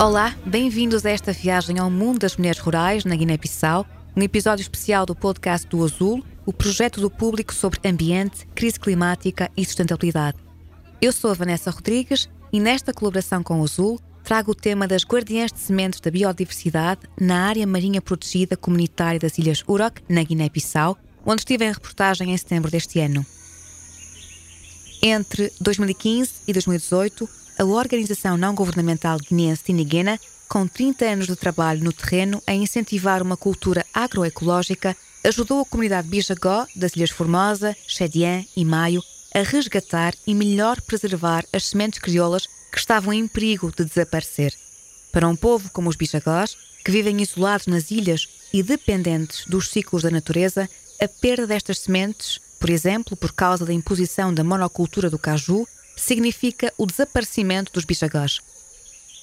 Olá, bem-vindos a esta viagem ao mundo das mulheres rurais na Guiné-Bissau, um episódio especial do podcast do Azul, o projeto do público sobre ambiente, crise climática e sustentabilidade. Eu sou a Vanessa Rodrigues e nesta colaboração com o Azul trago o tema das guardiãs de sementes da biodiversidade na área marinha protegida comunitária das Ilhas Urok, na Guiné-Bissau, onde estive em reportagem em setembro deste ano. Entre 2015 e 2018, a organização não-governamental guineense Tiniguena, com 30 anos de trabalho no terreno a incentivar uma cultura agroecológica, ajudou a comunidade Bijagó das Ilhas Formosa, Chedian e Maio a resgatar e melhor preservar as sementes crioulas que estavam em perigo de desaparecer. Para um povo como os Bijagós, que vivem isolados nas ilhas e dependentes dos ciclos da natureza, a perda destas sementes, por exemplo, por causa da imposição da monocultura do caju, significa o desaparecimento dos bichagós.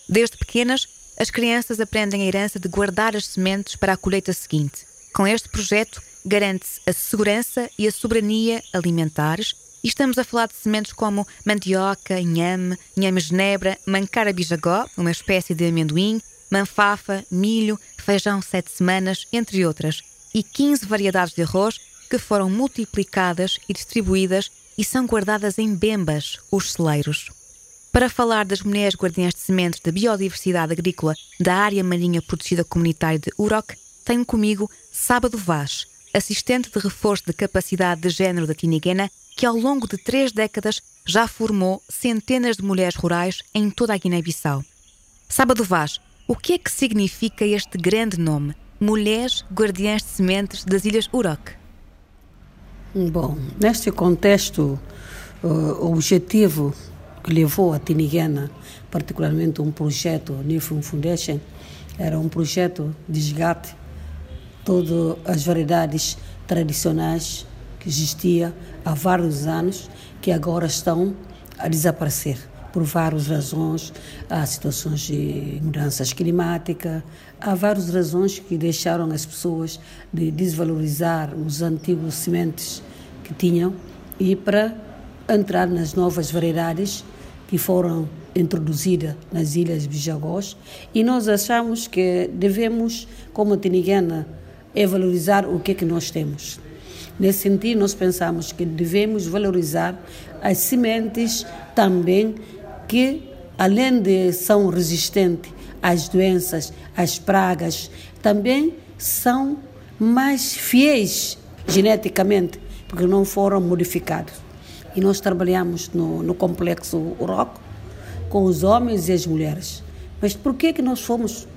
Desde pequenas, as crianças aprendem a herança de guardar as sementes para a colheita seguinte. Com este projeto, garante-se a segurança e a soberania alimentares e estamos a falar de sementes como mandioca, inhame, inhame genebra, mancara bijagó, uma espécie de amendoim, manfafa, milho, feijão sete semanas, entre outras, e 15 variedades de arroz que foram multiplicadas e distribuídas e são guardadas em bembas, os celeiros. Para falar das mulheres guardiãs de sementes da biodiversidade agrícola da área marinha protegida comunitária de Urok, tenho comigo Sábado Vaz, assistente de reforço de capacidade de género da Tiniguena, que ao longo de três décadas já formou centenas de mulheres rurais em toda a Guiné-Bissau. Sábado Vaz, o que é que significa este grande nome, Mulheres Guardiãs de Sementes das Ilhas Urok? Bom, neste contexto, o objetivo que levou a Tiniguena, particularmente um projeto Nifum Foundation, era um projeto de resgate todas as variedades tradicionais que existia há vários anos, que agora estão a desaparecer por várias razões. Há situações de mudanças climáticas, há várias razões que deixaram as pessoas de desvalorizar os antigos sementes que tinham e para entrar nas novas variedades que foram introduzidas nas ilhas Bijagós e nós achamos que devemos, como tiniguena, é valorizar o que é que nós temos. Nesse sentido, nós pensamos que devemos valorizar as sementes também que, além de são resistentes às doenças, às pragas, também são mais fiéis geneticamente, porque não foram modificados. E nós trabalhamos no, no complexo Uroco com os homens e as mulheres. Mas por que que nós fomos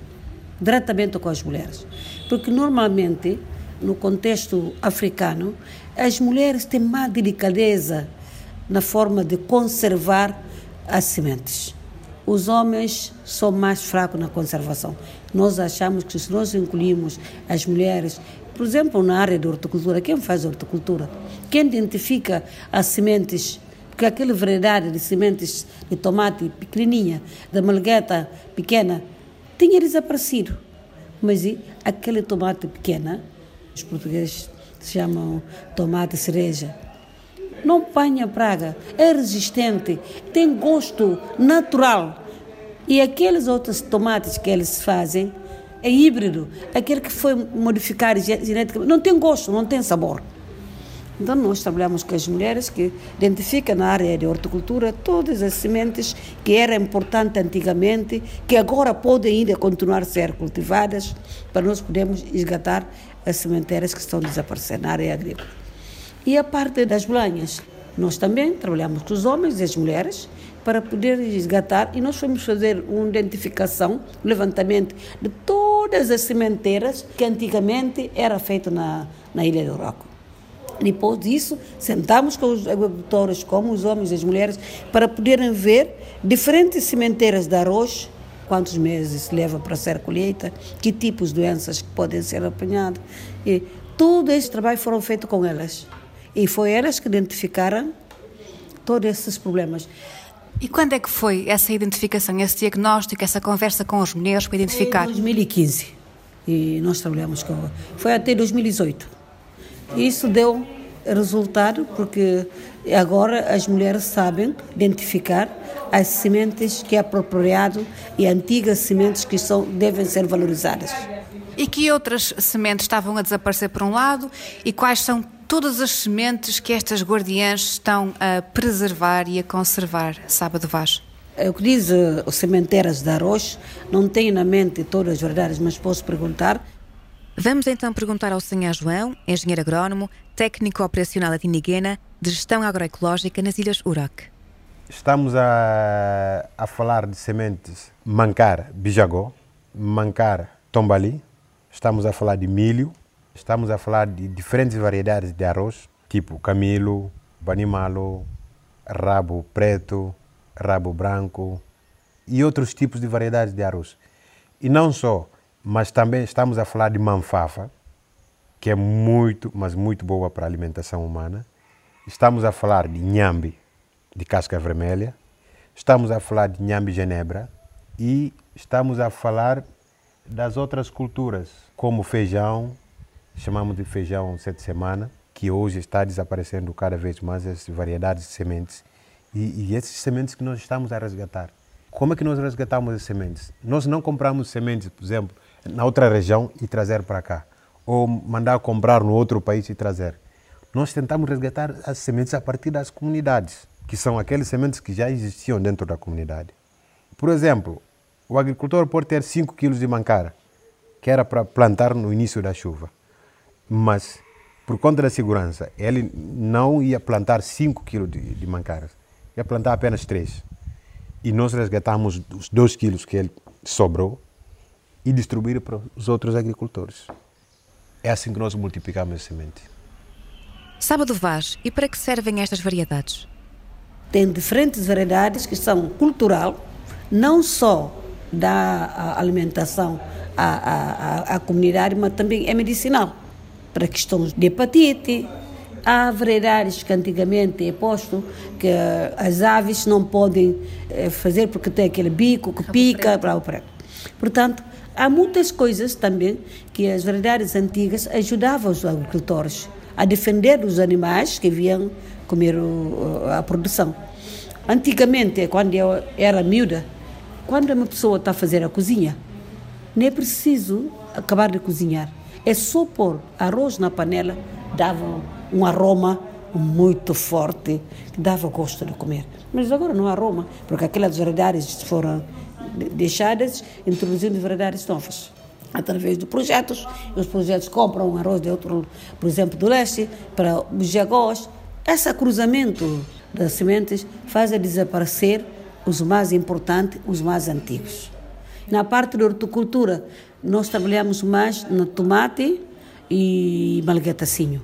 diretamente com as mulheres? Porque normalmente, no contexto africano, as mulheres têm mais delicadeza na forma de conservar as sementes. Os homens são mais fracos na conservação. Nós achamos que se nós incluirmos as mulheres, por exemplo, na área de horticultura, quem faz horticultura? Quem identifica as sementes? Porque aquela variedade de sementes de tomate pequenininha, da malgueta pequena, tinha desaparecido. Mas e aquele tomate pequena, os portugueses chamam tomate cereja, não apanha praga, é resistente, tem gosto natural. E aqueles outros tomates que eles fazem é híbrido, aquele que foi modificado geneticamente, não tem gosto, não tem sabor. Então nós trabalhamos com as mulheres que identificam na área de horticultura todas as sementes que eram importantes antigamente, que agora podem ainda continuar a ser cultivadas, para nós podermos resgatar as sementeiras que estão desaparecendo na área agrícola. E a parte das bolanhas, nós também trabalhamos com os homens e as mulheres para poder resgatar e nós fomos fazer uma identificação, um levantamento de todas as sementeiras que antigamente era feito na, na Ilha do Roco. Depois disso, sentamos com os agricultores, como os homens e as mulheres, para poderem ver diferentes sementeiras de arroz quantos meses leva para ser colheita, que tipos de doenças podem ser apanhadas. E todo esse trabalho foram feito com elas. E foi elas que identificaram todos esses problemas. E quando é que foi essa identificação, esse diagnóstico, essa conversa com as mulheres para identificar? Em 2015. E nós trabalhamos com. Foi até 2018. Isso deu resultado porque agora as mulheres sabem identificar as sementes que é apropriado e antigas sementes que são, devem ser valorizadas. E que outras sementes estavam a desaparecer por um lado e quais são todas as sementes que estas guardiãs estão a preservar e a conservar, Sábado Vaz? É o que diz uh, os sementeiras de arroz, não tenho na mente todas as verdades, mas posso perguntar. Vamos então perguntar ao Sr. João, engenheiro agrónomo, técnico operacional da Tiniguena, de gestão agroecológica nas Ilhas Uroc. Estamos a, a falar de sementes mancar bijagó, mancar tombali, estamos a falar de milho, estamos a falar de diferentes variedades de arroz, tipo camilo, banimalo, rabo preto, rabo branco e outros tipos de variedades de arroz. E não só, mas também estamos a falar de manfafa, que é muito, mas muito boa para a alimentação humana. Estamos a falar de nhambi, de casca vermelha. Estamos a falar de nhambi genebra e estamos a falar das outras culturas, como feijão, chamamos de feijão sete semana, que hoje está desaparecendo cada vez mais as variedades de sementes e, e esses sementes que nós estamos a resgatar. Como é que nós resgatamos as sementes? Nós não compramos sementes, por exemplo, na outra região e trazer para cá, ou mandar comprar no outro país e trazer. Nós tentamos resgatar as sementes a partir das comunidades, que são aquelas sementes que já existiam dentro da comunidade. Por exemplo, o agricultor pode ter 5 quilos de mancara, que era para plantar no início da chuva. Mas, por conta da segurança, ele não ia plantar 5 quilos de, de mancaras, ia plantar apenas 3. E nós resgatamos os 2 quilos que ele sobrou e distribuir para os outros agricultores. É assim que nós multiplicamos a semente. Sábado Vaz, e para que servem estas variedades? Tem diferentes variedades que são cultural, não só da alimentação à, à, à comunidade, mas também é medicinal, para questões de hepatite. Há variedades que antigamente é posto que as aves não podem eh, fazer porque tem aquele bico que pica para o preto. Portanto, há muitas coisas também que as variedades antigas ajudavam os agricultores a defender os animais que vinham comer a produção. Antigamente, quando eu era miúda, quando uma pessoa está a fazer a cozinha, nem é preciso acabar de cozinhar. É só pôr arroz na panela, dava um aroma muito forte, que dava gosto de comer. Mas agora não há aroma, porque aquelas variedades foram deixadas, introduzindo variedades novas. Através de projetos, os projetos compram arroz de outro, por exemplo, do leste, para jagós. Esse cruzamento das sementes faz desaparecer os mais importantes, os mais antigos. Na parte da horticultura, nós trabalhamos mais no tomate e malgatacinho,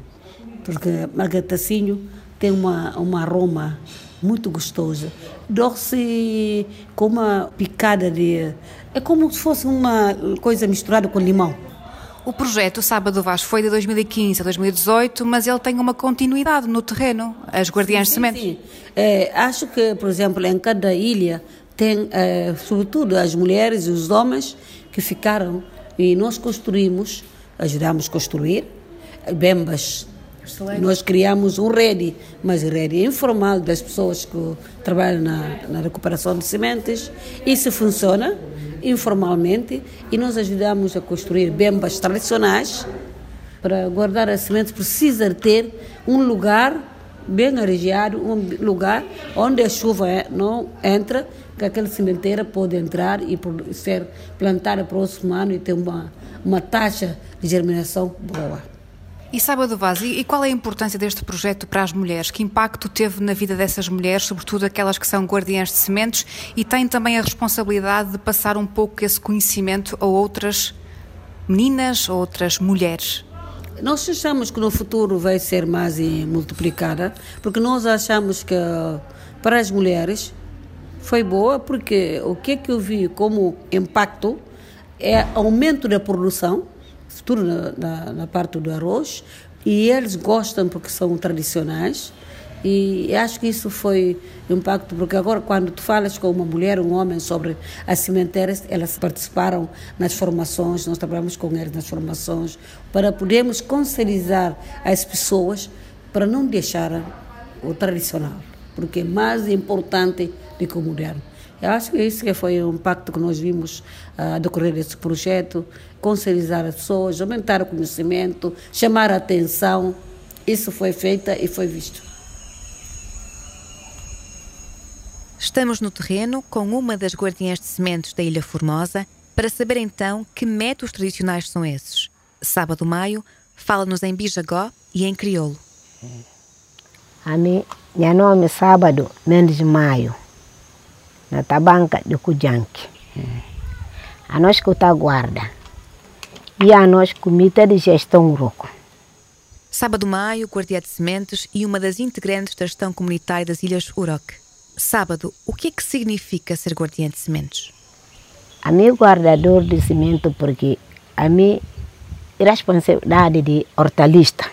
porque malgatacinho tem uma, uma aroma muito gostoso. Doce com uma picada de. É como se fosse uma coisa misturada com limão. O projeto Sábado Vaz foi de 2015 a 2018, mas ele tem uma continuidade no terreno, as Guardiãs sim, de Sementes. Sim. É, acho que, por exemplo, em cada ilha tem, é, sobretudo, as mulheres e os homens que ficaram e nós construímos, ajudamos a construir, bembas. Excelente. Nós criamos um rede, mas rede informal das pessoas que trabalham na, na recuperação de sementes. Isso funciona informalmente e nós ajudamos a construir bembas tradicionais. Para guardar as sementes precisa ter um lugar bem arejado, um lugar onde a chuva é, não entra, que aquela sementeira pode entrar e ser plantada próximo ano e ter uma, uma taxa de germinação boa. E Sábado Vaz, e qual é a importância deste projeto para as mulheres? Que impacto teve na vida dessas mulheres, sobretudo aquelas que são guardiãs de sementes, e têm também a responsabilidade de passar um pouco esse conhecimento a outras meninas, a outras mulheres? Nós achamos que no futuro vai ser mais multiplicada, porque nós achamos que para as mulheres Foi boa porque o que é que eu vi como impacto é aumento da produção, tudo na, na, na parte do arroz, e eles gostam porque são tradicionais. E acho que isso foi impacto, porque agora quando tu falas com uma mulher, um homem sobre as cimenteiras, elas participaram nas formações, nós trabalhamos com eles nas formações, para podermos conscientizar as pessoas para não deixar o tradicional, porque é mais importante do que o moderno. Eu acho que isso que foi o impacto que nós vimos a uh, decorrer desse projeto, conscientizar as pessoas, aumentar o conhecimento, chamar a atenção. Isso foi feito e foi visto. Estamos no terreno com uma das guardiãs de sementes da Ilha Formosa para saber então que métodos tradicionais são esses. Sábado Maio fala-nos em bijagó e em crioulo. A mim, meu nome é Sábado Mendes Maio, na tabanca de Cujanque. A nós que está guarda e a nós comida de gestão roco. Sábado Maio, guardiã de sementes e uma das integrantes da gestão comunitária das Ilhas Uroc. Sábado, o que é que significa ser guardiã de sementes? A mim guardador de semente porque a mim responsabilidade de hortalista,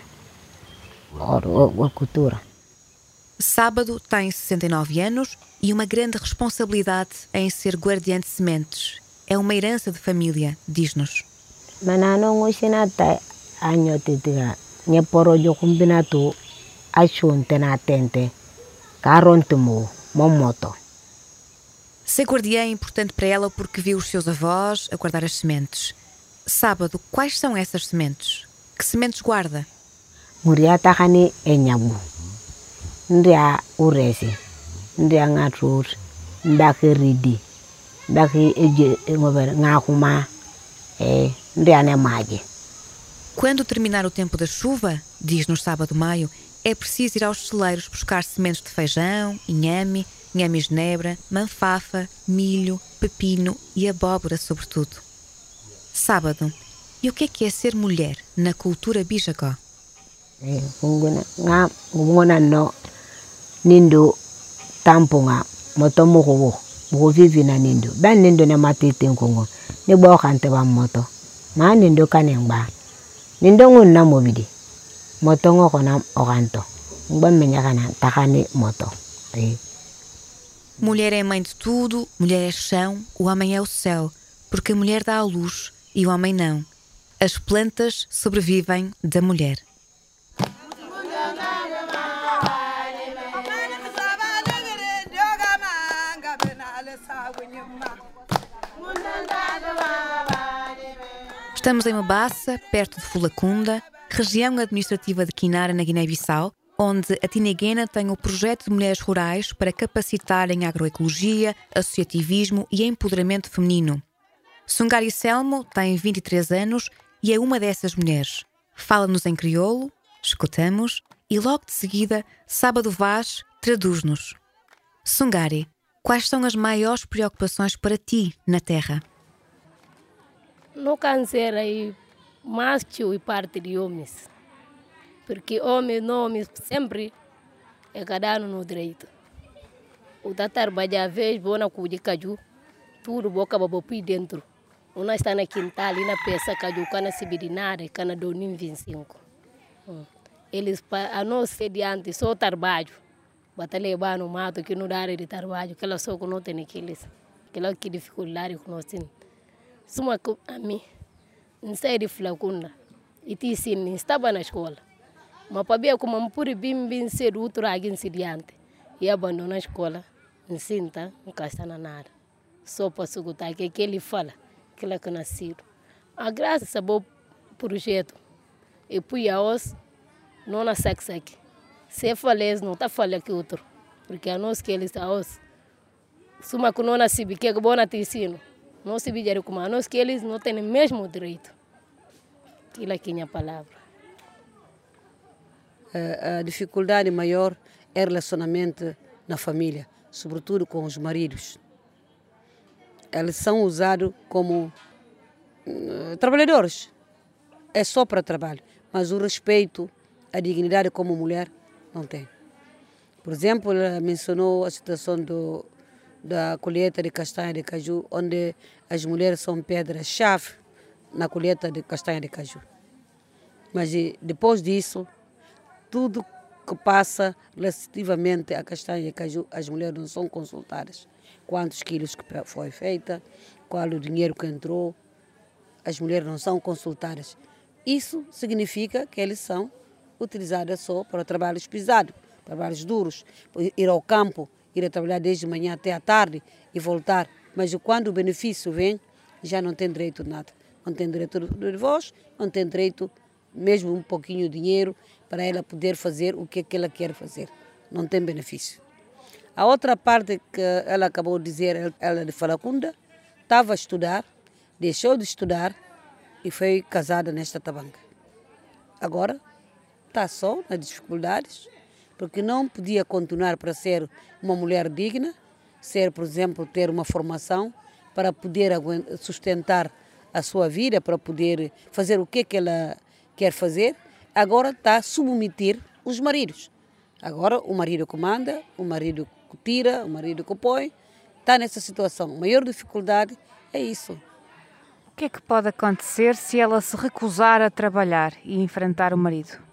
horticultura. Sábado tem 69 anos e uma grande responsabilidade em ser guardiã de sementes. É uma herança de família, diz-nos. Manano ngosinata anyo titiga nye poro jo kumbinato achunte na tente karontumo momoto. Ser guardiã é importante para ela porque viu os seus avós a guardar as sementes. Sábado, quais são essas sementes? Que sementes guarda? Muria takani enyamu. Ndia uresi. Ndia ngatur. Ndaki ridi. Ndaki eje ngober ngakuma. Eh, ndia. Quando terminar o tempo da chuva, diz no sábado maio, é preciso ir aos celeiros buscar sementes de feijão, inhame, inhame genebra, manfafa, milho, pepino e abóbora, sobretudo. Sábado. E o que é que é ser mulher na cultura bijagó? no nindo tampunga moto mugo mugo vivi nindo ban nindo na matete ngongo ne bo kante ba moto ma nindo kanengba nindo ngun na mobidi moto ngo kona oganto. Mulher é mãe de tudo, mulher é chão, o homem é o céu, porque a mulher dá a luz e o homem não. As plantas sobrevivem da mulher. Estamos em Mabassa, perto de Fulacunda, região administrativa de Quinara, na Guiné-Bissau, onde a Tiniguena tem o projeto de mulheres rurais para capacitar em agroecologia, associativismo e empoderamento feminino. Sungari Selmo tem 23 anos e é uma dessas mulheres. Fala-nos em crioulo, escutamos e logo de seguida, Sábado Vaz traduz-nos. Sungari, quais são as maiores preocupações para ti na terra? No câncer aí, mais e parte de homens. Porque homem, homem sempre é cada ano no direito. O tatar baja vez bona cu de caju, tudo boca babopi dentro. Uma está na quintal e na peça caju cana sibirinare, cana donim 25. Hum. Eles a não ser diante só trabalho. Bata levar no mato que não dá de trabalho, que ela só que aqueles. Que ela que dificuldade que nós temos. Suma a mim, não sei de flacunda. E te ensino, estava na escola. Mas para ver como puri bim bim ser outro alguém se diante. E abandona a escola, ensina, não está na nada. Para escutar que ele fala, ele é nascido. A graça é bom projeto. E pui a os, não na aqui. Se falece, não está falando que outro. Porque a nós que eles a os. Suma que não nasci, que é bom na te Não se viram como nós que eles não têm o mesmo direito. Aquilo aqui é a palavra a dificuldade maior é relacionamento na família, sobretudo com os maridos. Eles são usados como uh, trabalhadores. É só para trabalho, mas o respeito, a dignidade como mulher, não tem. Por exemplo, ela mencionou a situação do, da colheita de castanha de caju, onde as mulheres são pedras-chave na colheita de castanha de caju. Mas depois disso, tudo que passa relativamente à castanha de caju, as mulheres não são consultadas. Quantos quilos que foi feita, qual o dinheiro que entrou, as mulheres não são consultadas. Isso significa que eles são utilizadas só para trabalhos pesados, trabalhos duros, ir ao campo, ir a trabalhar desde manhã até à tarde e voltar. Mas quando o benefício vem, já não tem direito a nada. Não tem direito de voz, não tem direito mesmo um pouquinho de dinheiro para ela poder fazer o que, é que ela quer fazer. Não tem benefício. A outra parte que ela acabou de dizer, ela de Falacunda, estava a estudar, deixou de estudar e foi casada nesta tabanca. Agora está só nas dificuldades, porque não podia continuar para ser uma mulher digna, ser, por exemplo, ter uma formação para poder sustentar a sua vida, para poder fazer o que, é que ela quer fazer. Agora está a submeter os maridos. Agora o marido comanda, o marido tira, o marido que põe. Está nessa situação. A maior dificuldade é isso. O que é que pode acontecer se ela se recusar a trabalhar e enfrentar o marido?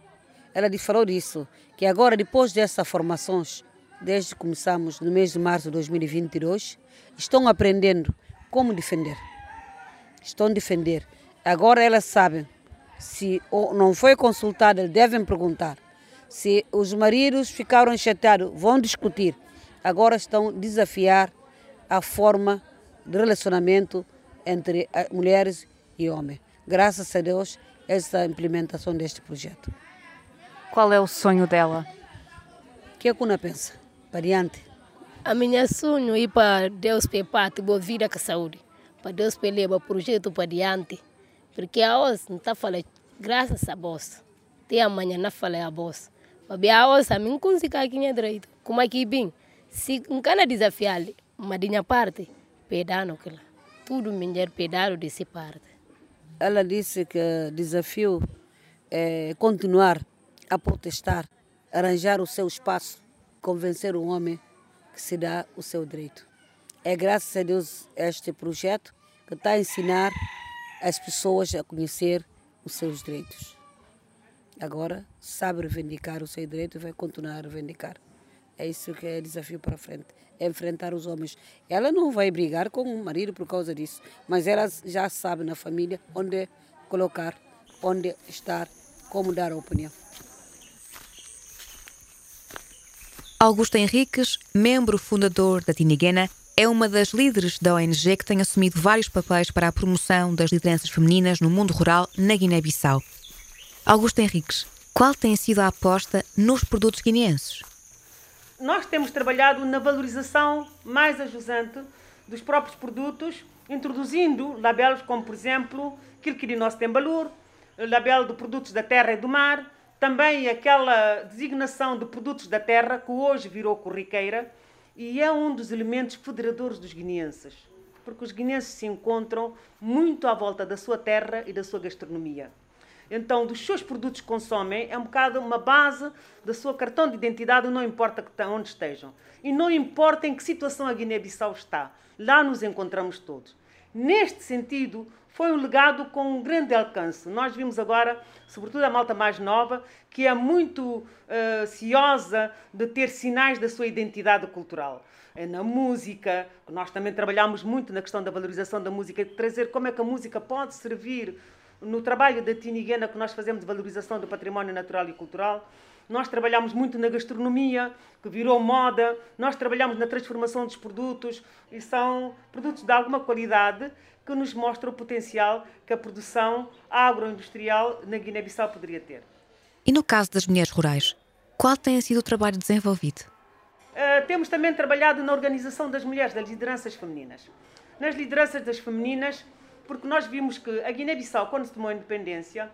Ela falou disso, que agora, depois dessas formações, desde que começamos no mês de março de 2022, estão aprendendo como defender. Estão defender. Agora elas sabem, se não foi consultada, devem perguntar. Se os maridos ficaram chateados, vão discutir. Agora estão a desafiar a forma de relacionamento entre mulheres e homens. Graças a Deus, essa implementação deste projeto. Qual é o sonho dela? O que a Cuna pensa? Para diante. A minha sonho é para Deus pepate boa vida com saúde. Para Deus levar o projeto para diante. Porque a hoje não está falando graças a vós. Até amanhã não falei a vós. Mas a hoje a mim consigo aqui é direito. Como aqui bem, se não quer desafiar, mas de minha parte, pedano que lá. Tudo melhor pedaro desse parte. Ela disse que o desafio é continuar a protestar, arranjar o seu espaço, convencer o homem que se dá o seu direito. É graças a Deus este projeto que está a ensinar as pessoas a conhecer os seus direitos. Agora sabe reivindicar o seu direito e vai continuar a reivindicar. É isso que é desafio para frente, é enfrentar os homens. Ela não vai brigar com o marido por causa disso, mas ela já sabe na família onde colocar, onde estar, como dar a opinião. Augusto Henriques, membro fundador da Tiniguena, é uma das líderes da ONG que tem assumido vários papéis para a promoção das lideranças femininas no mundo rural na Guiné-Bissau. Augusto Henriques, qual tem sido a aposta nos produtos guineenses? Nós temos trabalhado na valorização mais ajusante dos próprios produtos, introduzindo labelos como, por exemplo, Quilquirinosso Tembalur, labelo de produtos da terra e do mar, também aquela designação de produtos da terra, que hoje virou corriqueira, e é um dos elementos federadores dos guineenses, porque os guineenses se encontram muito à volta da sua terra e da sua gastronomia. Então, dos seus produtos que consomem, é um bocado uma base da sua cartão de identidade, não importa onde estejam. E não importa em que situação a Guiné-Bissau está, lá nos encontramos todos. Neste sentido, foi um legado com um grande alcance. Nós vimos agora, sobretudo a malta mais nova, que é muito uh, ciosa de ter sinais da sua identidade cultural. É na música, nós também trabalhamos muito na questão da valorização da música, de trazer como é que a música pode servir no trabalho da Tiniguena que nós fazemos de valorização do património natural e cultural. Nós trabalhamos muito na gastronomia, que virou moda. Nós trabalhamos na transformação dos produtos e são produtos de alguma qualidade que nos mostra o potencial que a produção agroindustrial na Guiné-Bissau poderia ter. E no caso das mulheres rurais, qual tem sido o trabalho desenvolvido? Uh, temos também trabalhado na organização das mulheres, das lideranças femininas. Nas lideranças das femininas, porque nós vimos que a Guiné-Bissau, quando se tomou a independência,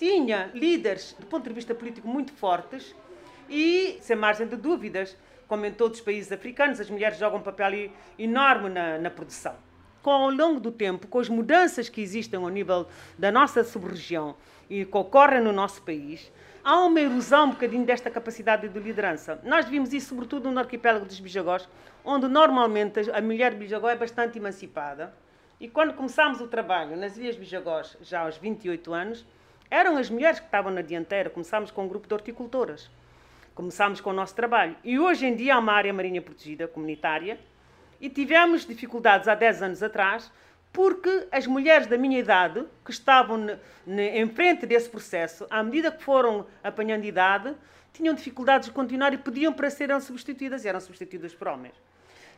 tinha líderes do ponto de vista político muito fortes e, sem margem de dúvidas, como em todos os países africanos, as mulheres jogam um papel enorme na, na produção. com ao longo do tempo, com as mudanças que existem ao nível da nossa sub-região e que ocorrem no nosso país, há uma erosão um bocadinho desta capacidade de liderança. Nós vimos isso sobretudo no arquipélago dos Bijagós, onde normalmente a mulher Bijagó é bastante emancipada. E quando começámos o trabalho nas Ilhas Bijagós, já aos 28 anos, eram as mulheres que estavam na dianteira. Começámos com um grupo de horticultoras. Começámos com o nosso trabalho. E hoje em dia há uma área marinha protegida comunitária e tivemos dificuldades há 10 anos atrás porque as mulheres da minha idade, que estavam em frente desse processo, à medida que foram apanhando idade, tinham dificuldades de continuar e pediam para serem substituídas e eram substituídas por homens.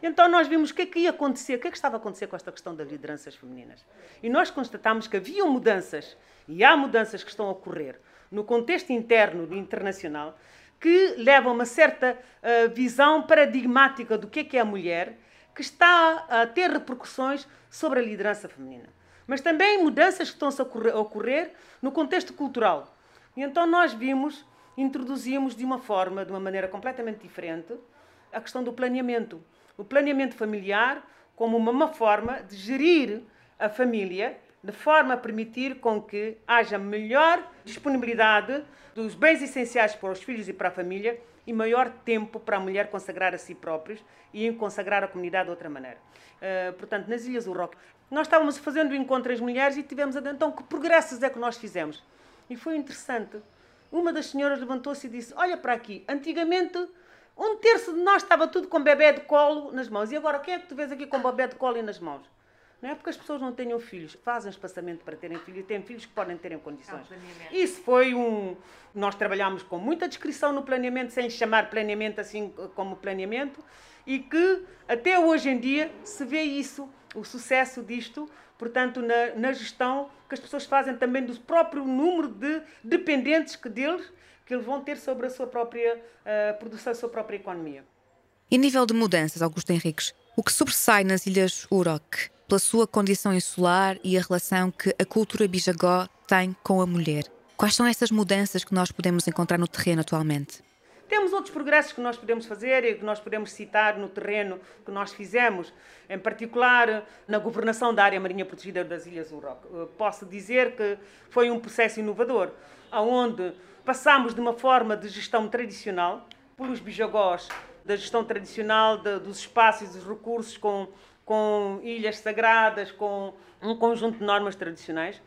Então nós vimos o que é que ia acontecer, o que é que estava a acontecer com esta questão das lideranças femininas. E nós constatámos que haviam mudanças, e há mudanças que estão a ocorrer, no contexto interno e internacional, que levam uma certa uh, visão paradigmática do que é que é a mulher, que está a ter repercussões sobre a liderança feminina. Mas também mudanças que estão a ocorrer no contexto cultural. E então nós vimos, introduzimos de uma forma, de uma maneira completamente diferente, a questão do planeamento. O planeamento familiar como uma forma de gerir a família de forma a permitir com que haja melhor disponibilidade dos bens essenciais para os filhos e para a família e maior tempo para a mulher consagrar a si próprios e consagrar a comunidade de outra maneira. Uh, portanto, nas Ilhas do Roque, nós estávamos fazendo o encontro às mulheres e tivemos então que progressos é que nós fizemos. E foi interessante. Uma das senhoras levantou-se e disse: Olha para aqui, antigamente um terço de nós estava tudo com bebê de colo nas mãos. E agora, quem é que tu vês aqui com bebê de colo e nas mãos? Não é porque as pessoas não tenham filhos, fazem espaçamento para terem filhos e têm filhos que podem ter em condições. É Isso foi um. Nós trabalhámos com muita descrição no planeamento, sem chamar planeamento assim como planeamento, e que até hoje em dia se vê isso, o sucesso disto, portanto, na, na gestão que as pessoas fazem também do próprio número de dependentes que deles que eles vão ter sobre a sua própria uh, produção, a sua própria economia. Em nível de mudanças, Augusto Henriques, o que sobressai nas Ilhas Uroc pela sua condição insular e a relação que a cultura bijagó tem com a mulher. Quais são essas mudanças que nós podemos encontrar no terreno atualmente? Temos outros progressos que nós podemos fazer e que nós podemos citar no terreno que nós fizemos, em particular na governação da área marinha protegida das Ilhas Uroc. Eh, posso dizer que foi um processo inovador, onde passámos de uma forma de gestão tradicional, pelos bijagós, da gestão tradicional de, dos espaços e dos recursos com com ilhas sagradas, com um conjunto de normas tradicionais,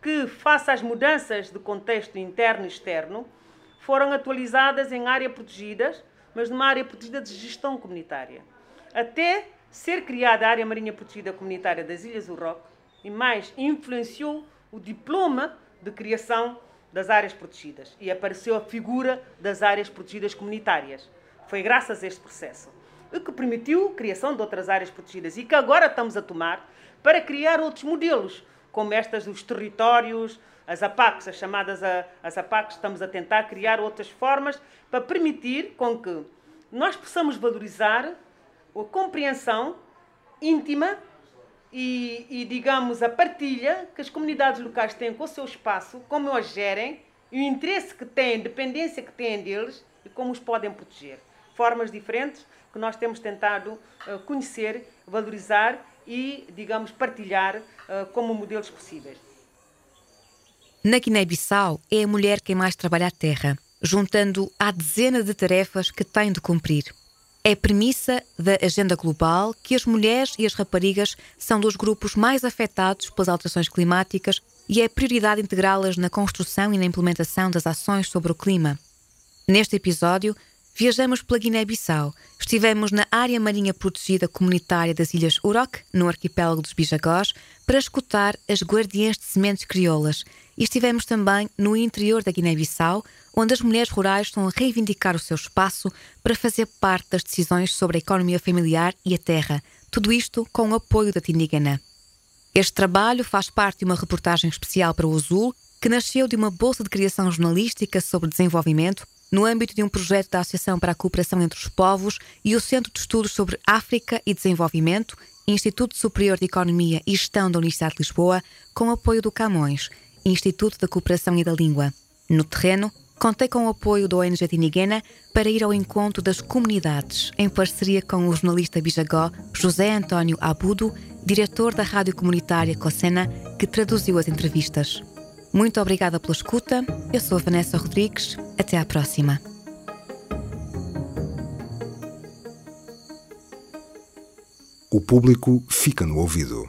que, face às mudanças de contexto interno e externo, foram atualizadas em área protegidas, mas numa área protegida de gestão comunitária. Até ser criada a área marinha protegida comunitária das Ilhas Urroc, e mais, influenciou o diploma de criação das áreas protegidas e apareceu a figura das áreas protegidas comunitárias. Foi graças a este processo o que permitiu a criação de outras áreas protegidas e que agora estamos a tomar para criar outros modelos, como estas dos territórios, as APACs, as chamadas a, as APACs, estamos a tentar criar outras formas para permitir com que nós possamos valorizar a compreensão íntima e, e, digamos, a partilha que as comunidades locais têm com o seu espaço, como os gerem, e o interesse que têm, a dependência que têm deles e como os podem proteger. Formas diferentes que nós temos tentado uh, conhecer, valorizar e, digamos, partilhar uh, como modelos possíveis. Na Guiné-Bissau, é a mulher quem mais trabalha a terra, juntando a dezena de tarefas que tem de cumprir. É premissa da agenda global que as mulheres e as raparigas são dos grupos mais afetados pelas alterações climáticas e é prioridade integrá-las na construção e na implementação das ações sobre o clima. Neste episódio, Viajamos pela Guiné-Bissau. Estivemos na área marinha protegida comunitária das Ilhas Uroc, no arquipélago dos Bijagós, para escutar as guardiãs de sementes crioulas. E estivemos também no interior da Guiné-Bissau, onde as mulheres rurais estão a reivindicar o seu espaço para fazer parte das decisões sobre a economia familiar e a terra. Tudo isto com o apoio da Tinigana. Este trabalho faz parte de uma reportagem especial para o Azul, que nasceu de uma bolsa de criação jornalística sobre desenvolvimento no âmbito de um projeto da Associação para a Cooperação entre os Povos e o Centro de Estudos sobre África e Desenvolvimento, Instituto Superior de Economia e Gestão da Universidade de Lisboa, com apoio do Camões, Instituto da Cooperação e da Língua. No terreno, contei com o apoio da ONG Tiniguena para ir ao encontro das comunidades, em parceria com o jornalista bijagó José António Abudo, diretor da rádio comunitária Cocena, que traduziu as entrevistas. Muito obrigada pela escuta. Eu sou a Vanessa Rodrigues. Até à próxima. O público fica no ouvido.